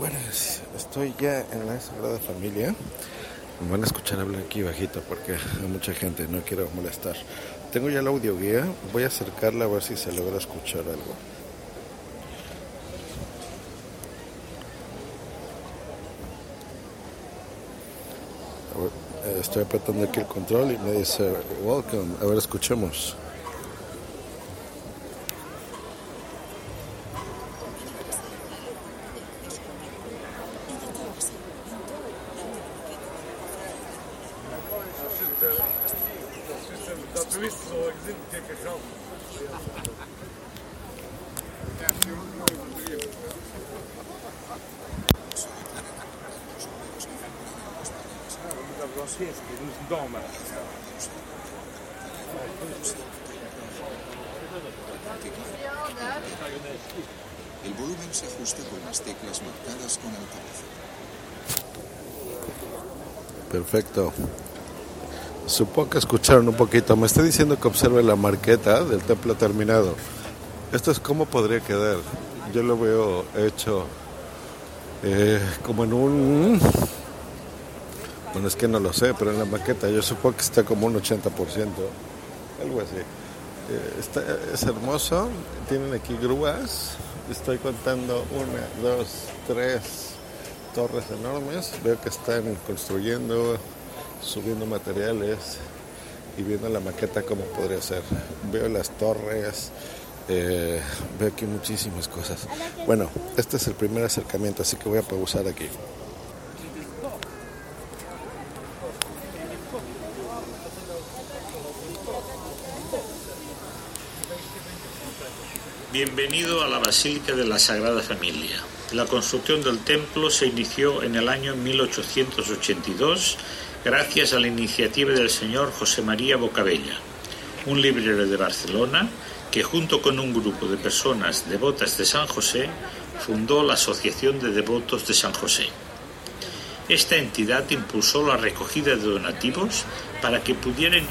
Bueno, estoy ya en la Sagrada Familia. Me van a escuchar hablar aquí bajito porque hay mucha gente, no quiero molestar. Tengo ya la audio guía, voy a acercarla a ver si se logra escuchar algo. Eh, estoy apretando aquí el control y me dice, welcome, a ver, escuchemos. El volumen se ajusta con las teclas marcadas con altavoz. Perfecto. Supongo que escucharon un poquito. Me está diciendo que observe la marqueta del templo terminado. Esto es cómo podría quedar. Yo lo veo hecho eh, como en un... Bueno, es que no lo sé, pero en la maqueta yo supongo que está como un 80%. Algo así. Eh, es hermoso. Tienen aquí grúas. Estoy contando una, dos, tres torres enormes. Veo que están construyendo, subiendo materiales y viendo la maqueta cómo podría ser. Veo las torres, eh, veo aquí muchísimas cosas. Bueno, este es el primer acercamiento, así que voy a pausar aquí. Bienvenido a la Basílica de la Sagrada Familia. La construcción del templo se inició en el año 1882 gracias a la iniciativa del señor José María Bocabella, un librero de Barcelona que junto con un grupo de personas devotas de San José fundó la Asociación de Devotos de San José. Esta entidad impulsó la recogida de donativos para que pudieran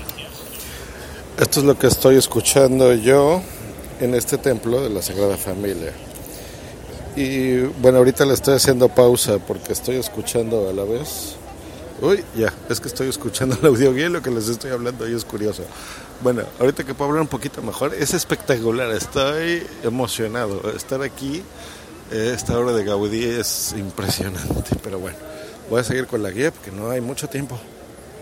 Esto es lo que estoy escuchando yo en este templo de la Sagrada Familia. Y bueno, ahorita le estoy haciendo pausa porque estoy escuchando a la vez. Uy, ya, es que estoy escuchando el audio guía, lo que les estoy hablando ahí es curioso. Bueno, ahorita que puedo hablar un poquito mejor, es espectacular, estoy emocionado. Estar aquí, esta obra de Gaudí es impresionante, pero bueno, voy a seguir con la guía porque no hay mucho tiempo.